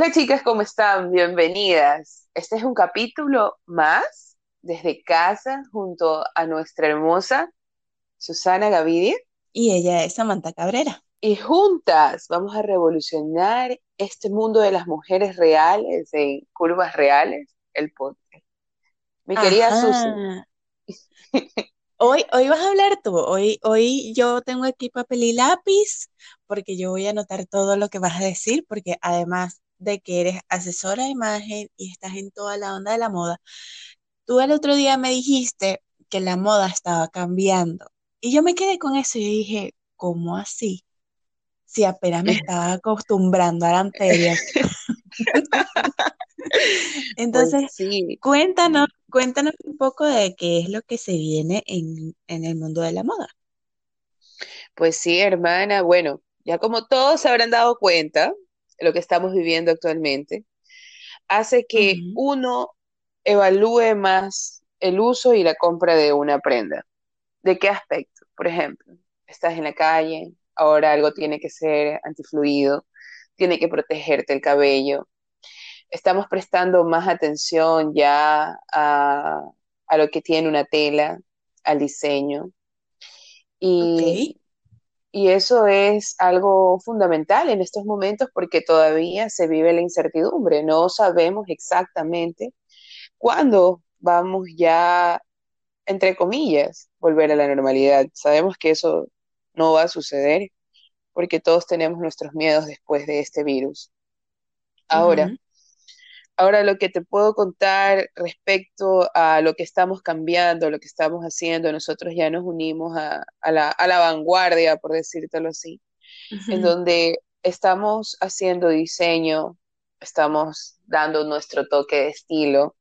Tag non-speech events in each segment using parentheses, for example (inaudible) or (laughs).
Hola chicas, ¿cómo están? Bienvenidas. Este es un capítulo más desde casa junto a nuestra hermosa Susana Gavidia. Y ella es Samantha Cabrera. Y juntas vamos a revolucionar este mundo de las mujeres reales, en curvas reales, el podcast. Mi querida Susi. (laughs) Hoy, hoy vas a hablar tú. Hoy, hoy yo tengo aquí papel y lápiz porque yo voy a anotar todo lo que vas a decir porque además de que eres asesora de imagen y estás en toda la onda de la moda, tú el otro día me dijiste que la moda estaba cambiando. Y yo me quedé con eso y dije, ¿cómo así? Si apenas me estaba acostumbrando a la anterior. (laughs) Entonces, pues sí. cuéntanos, cuéntanos un poco de qué es lo que se viene en, en el mundo de la moda. Pues sí, hermana, bueno, ya como todos se habrán dado cuenta, lo que estamos viviendo actualmente, hace que uno evalúe más el uso y la compra de una prenda. ¿De qué aspecto? Por ejemplo, estás en la calle, ahora algo tiene que ser antifluido, tiene que protegerte el cabello. Estamos prestando más atención ya a, lo que tiene una tela, al diseño. Y, y eso es algo fundamental en estos momentos porque todavía se vive la incertidumbre. No sabemos exactamente cuándo vamos ya, entre comillas, volver a la normalidad. Sabemos que eso no va a suceder porque todos tenemos nuestros miedos después de este virus. Ahora, Ahora lo que te puedo contar respecto a lo que estamos cambiando, lo que estamos haciendo, nosotros ya nos unimos a, la, vanguardia, por decírtelo así, en donde estamos haciendo diseño, estamos dando nuestro toque de estilo,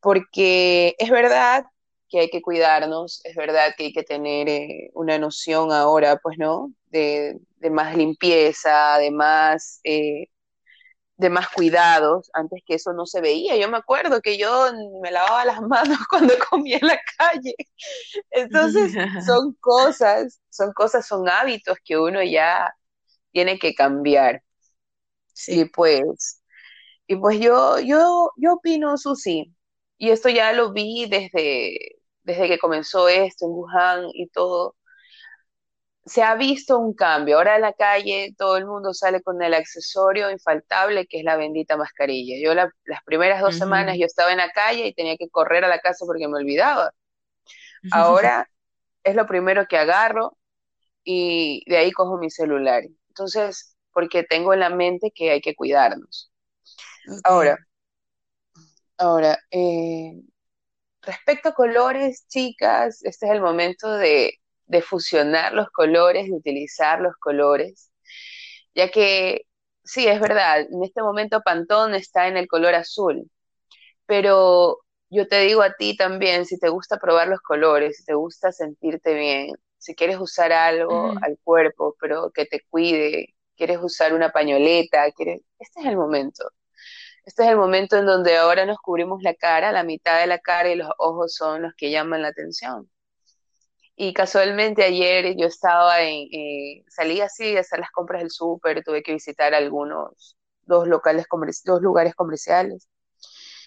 porque es verdad que hay que cuidarnos, es verdad que hay que tener eh, una noción ahora, pues, ¿no? De, más limpieza, de más... Eh, de más cuidados, antes que eso no se veía. Yo me acuerdo que yo me lavaba las (laughs) manos cuando comía en la calle. Entonces, (laughs) son cosas, son cosas, son hábitos que uno ya tiene que cambiar. Sí. Y pues, y pues yo, yo, yo opino, Susi, y esto ya lo vi desde, desde que comenzó esto en Wuhan y todo, se ha visto un cambio. Ahora en la calle todo el mundo sale con el accesorio infaltable que es la bendita mascarilla. Yo las primeras dos semanas yo estaba en la calle y tenía que correr a la casa porque me olvidaba. (laughs) Ahora es lo primero que agarro y de ahí cojo mi celular. Entonces, porque tengo en la mente que hay que cuidarnos. Ahora, ahora, eh, respecto a colores, chicas, este es el momento de de fusionar los colores, de utilizar los colores, ya que sí, es verdad, en este momento Pantón está en el color azul, pero yo te digo a ti también, si te gusta probar los colores, si te gusta sentirte bien, si quieres usar algo al cuerpo, pero que te cuide, quieres usar una pañoleta, quieres... este es el momento. Este es el momento en donde ahora nos cubrimos la cara, la mitad de la cara y los ojos son los que llaman la atención. Y casualmente ayer yo estaba en, eh, salí así a hacer las compras del súper, tuve que visitar algunos, dos, locales dos lugares comerciales.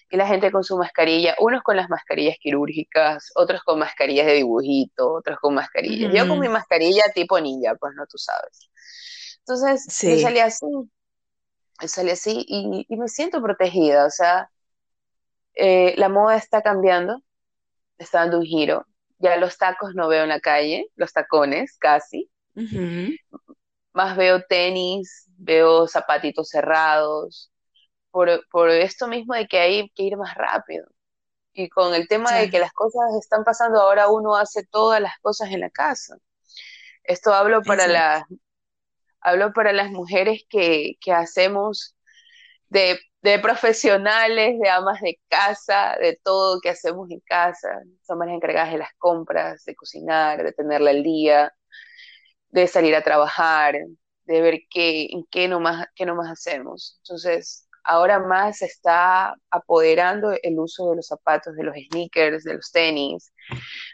Y la gente con su mascarilla, unos con las mascarillas quirúrgicas, otros con mascarillas de dibujito, otros con mascarillas. Yo con mi mascarilla tipo ninja, pues no tú sabes. Entonces, yo salí así, yo salí así y, me siento protegida, o sea, eh, la moda está cambiando, está dando un giro, ya los tacos no veo en la calle, los tacones casi. Más veo tenis, veo zapatitos cerrados, por, esto mismo de que hay que ir más rápido. Y con el tema de que las cosas están pasando, ahora uno hace todas las cosas en la casa. Esto hablo para las hablo para las mujeres que, que hacemos de de profesionales, de amas de casa, de todo que hacemos en casa. Somos las encargadas de las compras, de cocinar, de tenerla al día, de salir a trabajar, de ver qué, en qué nomás, qué nomás hacemos. Entonces, ahora más se está apoderando el uso de los zapatos, de los sneakers, de los tenis,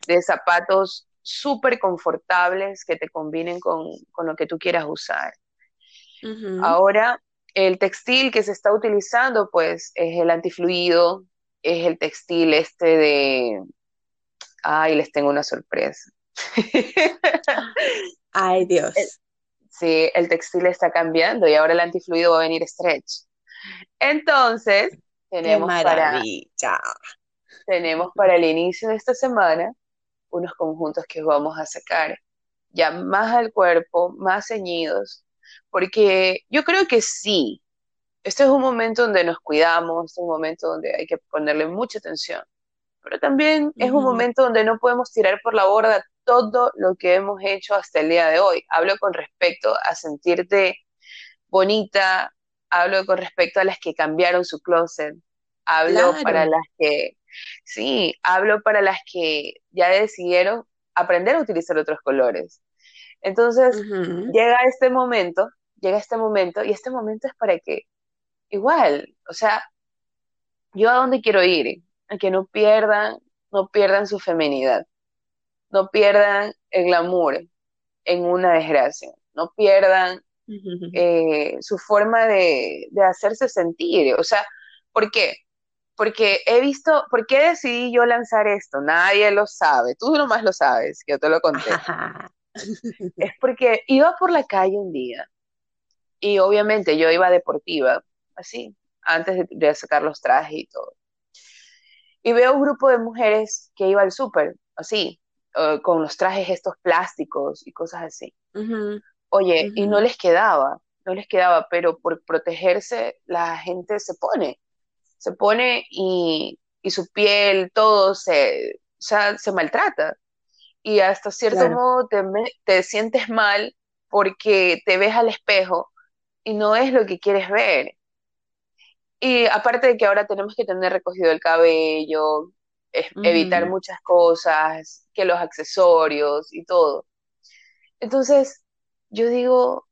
de zapatos súper confortables que te combinen con, lo que tú quieras usar. Ahora el textil que se está utilizando, pues, es el antifluido, es el textil este de... Ay, les tengo una sorpresa. (laughs) Ay, Dios. Sí, el textil está cambiando y ahora el antifluido va a venir stretch. Entonces, tenemos para, tenemos para el inicio de esta semana unos conjuntos que vamos a sacar ya más al cuerpo, más ceñidos, porque yo creo que sí, este es un momento donde nos cuidamos, este es un momento donde hay que ponerle mucha atención, pero también es un momento donde no podemos tirar por la borda todo lo que hemos hecho hasta el día de hoy. Hablo con respecto a sentirte bonita, hablo con respecto a las que cambiaron su closet, hablo para las que, sí, hablo para las que ya decidieron aprender a utilizar otros colores. Entonces, llega este momento, llega este momento, y este momento es para que, igual, o sea, yo a dónde quiero ir, a que no pierdan, no pierdan su feminidad, no pierdan el glamour en una desgracia, no pierdan eh, su forma de, de, hacerse sentir. O sea, ¿por qué? Porque he visto, ¿por qué decidí yo lanzar esto? Nadie lo sabe, tú nomás lo sabes, que yo te lo conté. Es porque iba por la calle un día y obviamente yo iba deportiva, así, antes de, sacar los trajes y todo. Y veo un grupo de mujeres que iba al súper, así, eh, con los trajes estos plásticos y cosas así. Oye, y no les quedaba, no les quedaba, pero por protegerse la gente se pone, se pone y, su piel, todo se, se maltrata. Y hasta cierto modo te, te sientes mal porque te ves al espejo y no es lo que quieres ver. Y aparte de que ahora tenemos que tener recogido el cabello, evitar muchas cosas, que los accesorios y todo. Entonces, yo digo,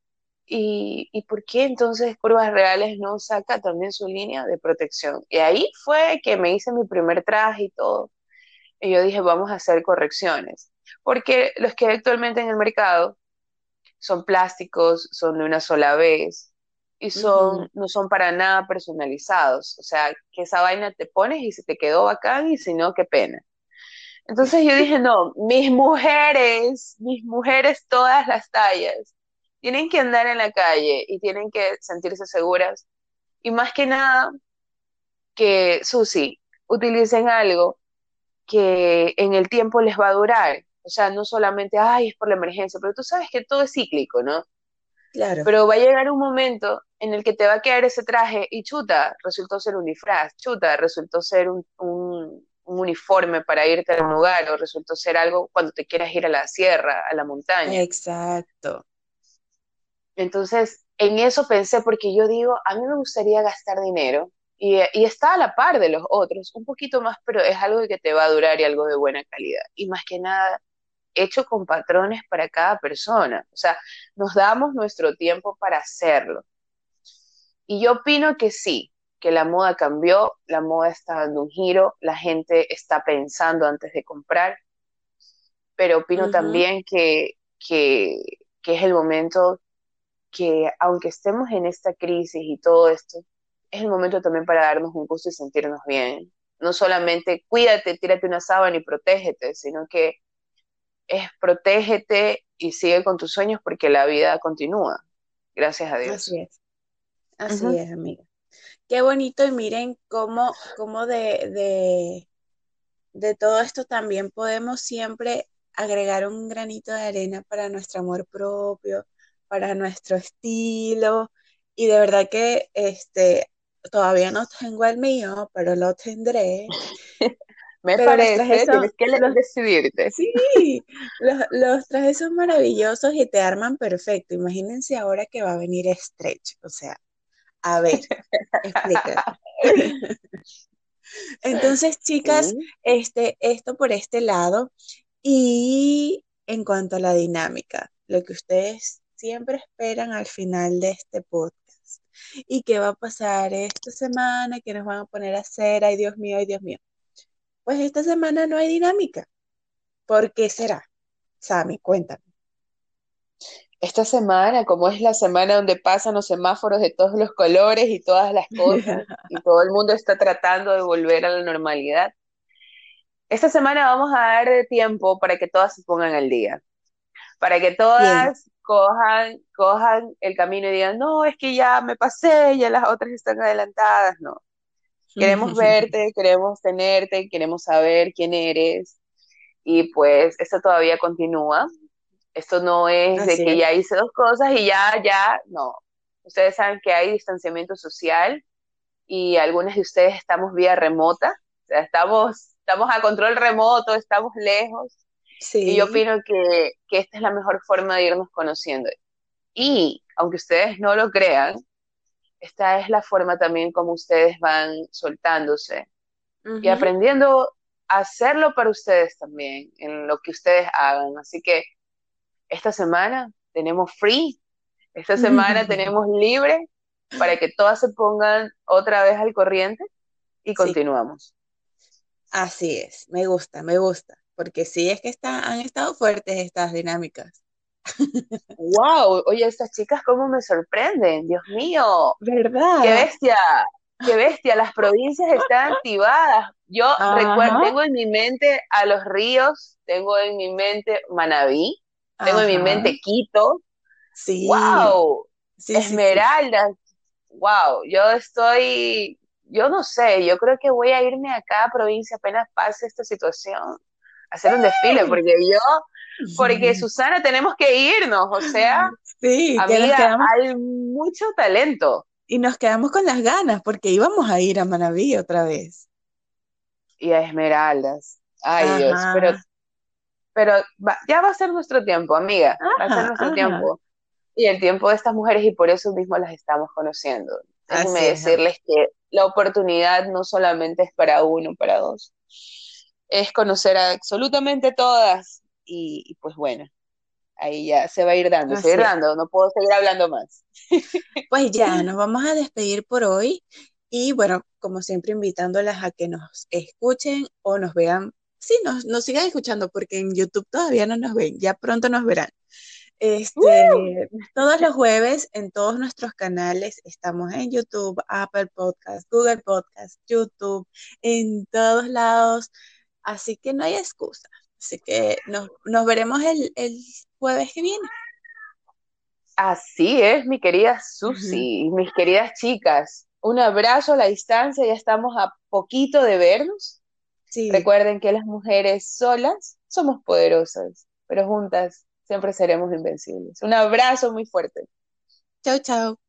¿y, ¿y por qué entonces Curvas Reales no saca también su línea de protección? Y ahí fue que me hice mi primer traje y todo. Y yo dije, vamos a hacer correcciones. Porque los que hay actualmente en el mercado son plásticos, son de una sola vez y son, no son para nada personalizados. O sea, que esa vaina te pones y se te quedó bacán y si no, qué pena. Entonces yo dije, no, mis mujeres, mis mujeres todas las tallas, tienen que andar en la calle y tienen que sentirse seguras. Y más que nada, que, Susi, utilicen algo que en el tiempo les va a durar. O sea, no solamente, ay, es por la emergencia, pero tú sabes que todo es cíclico, ¿no? Claro. Pero va a llegar un momento en el que te va a quedar ese traje y chuta, resultó ser un disfraz, chuta, resultó ser un, un uniforme para irte a un lugar o resultó ser algo cuando te quieras ir a la sierra, a la montaña. Exacto. Entonces, en eso pensé porque yo digo, a mí me gustaría gastar dinero y, y, está a la par de los otros, un poquito más, pero es algo que te va a durar y algo de buena calidad. Y más que nada, hecho con patrones para cada persona. O sea, nos damos nuestro tiempo para hacerlo. Y yo opino que sí, que la moda cambió, la moda está dando un giro, la gente está pensando antes de comprar, pero opino también que, que, es el momento que, aunque estemos en esta crisis y todo esto, es el momento también para darnos un gusto y sentirnos bien. No solamente cuídate, tírate una sábana y protégete, sino que es protégete y sigue con tus sueños porque la vida continúa. Gracias a Dios. Así es. Así es, amiga. Qué bonito y miren cómo, cómo de, de, de todo esto también podemos siempre agregar un granito de arena para nuestro amor propio, para nuestro estilo. Y de verdad que este, todavía no tengo el mío, pero lo tendré. (laughs) Me parece, tienes que decidirte. Sí, los, los, trajes son maravillosos y te arman perfecto. Imagínense ahora que va a venir stretch, o sea, a ver, explica. (laughs) Entonces, chicas, este, esto por este lado. Y en cuanto a la dinámica, lo que ustedes siempre esperan al final de este podcast. ¿Y qué va a pasar esta semana? ¿Qué nos van a poner a hacer? Ay, Dios mío, ay, Dios mío. Pues esta semana no hay dinámica. ¿Por qué será? Sami, cuéntame. esta semana, como es la semana donde pasan los semáforos de todos los colores y todas las cosas, (laughs) y todo el mundo está tratando de volver a la normalidad, esta semana vamos a dar tiempo para que todas se pongan al día, para que todas cojan, cojan el camino y digan, no, es que ya me pasé, ya las otras están adelantadas, no. Queremos verte, queremos tenerte, queremos saber quién eres. Y pues esto todavía continúa. Esto no es de que ya hice dos cosas y ya, ya, no. Ustedes saben que hay distanciamiento social y algunas de ustedes estamos vía remota, o sea, estamos, estamos a control remoto, estamos lejos. Sí. Y yo opino que, que esta es la mejor forma de irnos conociendo. Y aunque ustedes no lo crean, esta es la forma también como ustedes van soltándose y aprendiendo a hacerlo para ustedes también, en lo que ustedes hagan. Así que esta semana tenemos free, esta semana (laughs) tenemos libre para que todas se pongan otra vez al corriente y continuamos. Así es, me gusta, me gusta, porque sí es que han estado fuertes estas dinámicas wow, oye, estas chicas cómo me sorprenden, Dios mío. ¿Verdad? Qué bestia, qué bestia, las provincias están activadas. Yo recuerdo, tengo en mi mente a los ríos, tengo en mi mente Manabí, tengo en mi mente Quito. Sí. Wow, Esmeraldas. Wow, yo estoy, yo no sé, yo creo que voy a irme a cada provincia apenas pase esta situación, a hacer un desfile, porque yo porque Susana, tenemos que irnos, o sea, sí, hay mucho talento. Y nos quedamos con las ganas, porque íbamos a ir a Manaví otra vez. Y a Esmeraldas. Ay, Dios, pero, pero ya va a ser nuestro tiempo, amiga, va a ser nuestro tiempo. Y el tiempo de estas mujeres, y por eso mismo las estamos conociendo. Déjenme decirles que la oportunidad no solamente es para uno, para dos, es conocer a absolutamente todas y, pues bueno, ahí ya se va a ir dando, se va a ir dando, no puedo seguir hablando más. (laughs) Pues ya, nos vamos a despedir por hoy y bueno, como siempre invitándolas a que nos escuchen o nos vean, sí, nos, nos sigan escuchando porque en YouTube todavía no nos ven, ya pronto nos verán. Este, todos los jueves en todos nuestros canales estamos en YouTube, Apple Podcast, Google Podcast, YouTube, en todos lados, así que no hay excusa. Así que nos, veremos el, jueves que viene. Así es, mi querida Susi, mis queridas chicas. Un abrazo a la distancia, ya estamos a poquito de vernos. Recuerden que las mujeres solas somos poderosas, pero juntas siempre seremos invencibles. Un abrazo muy fuerte. Chao, chao.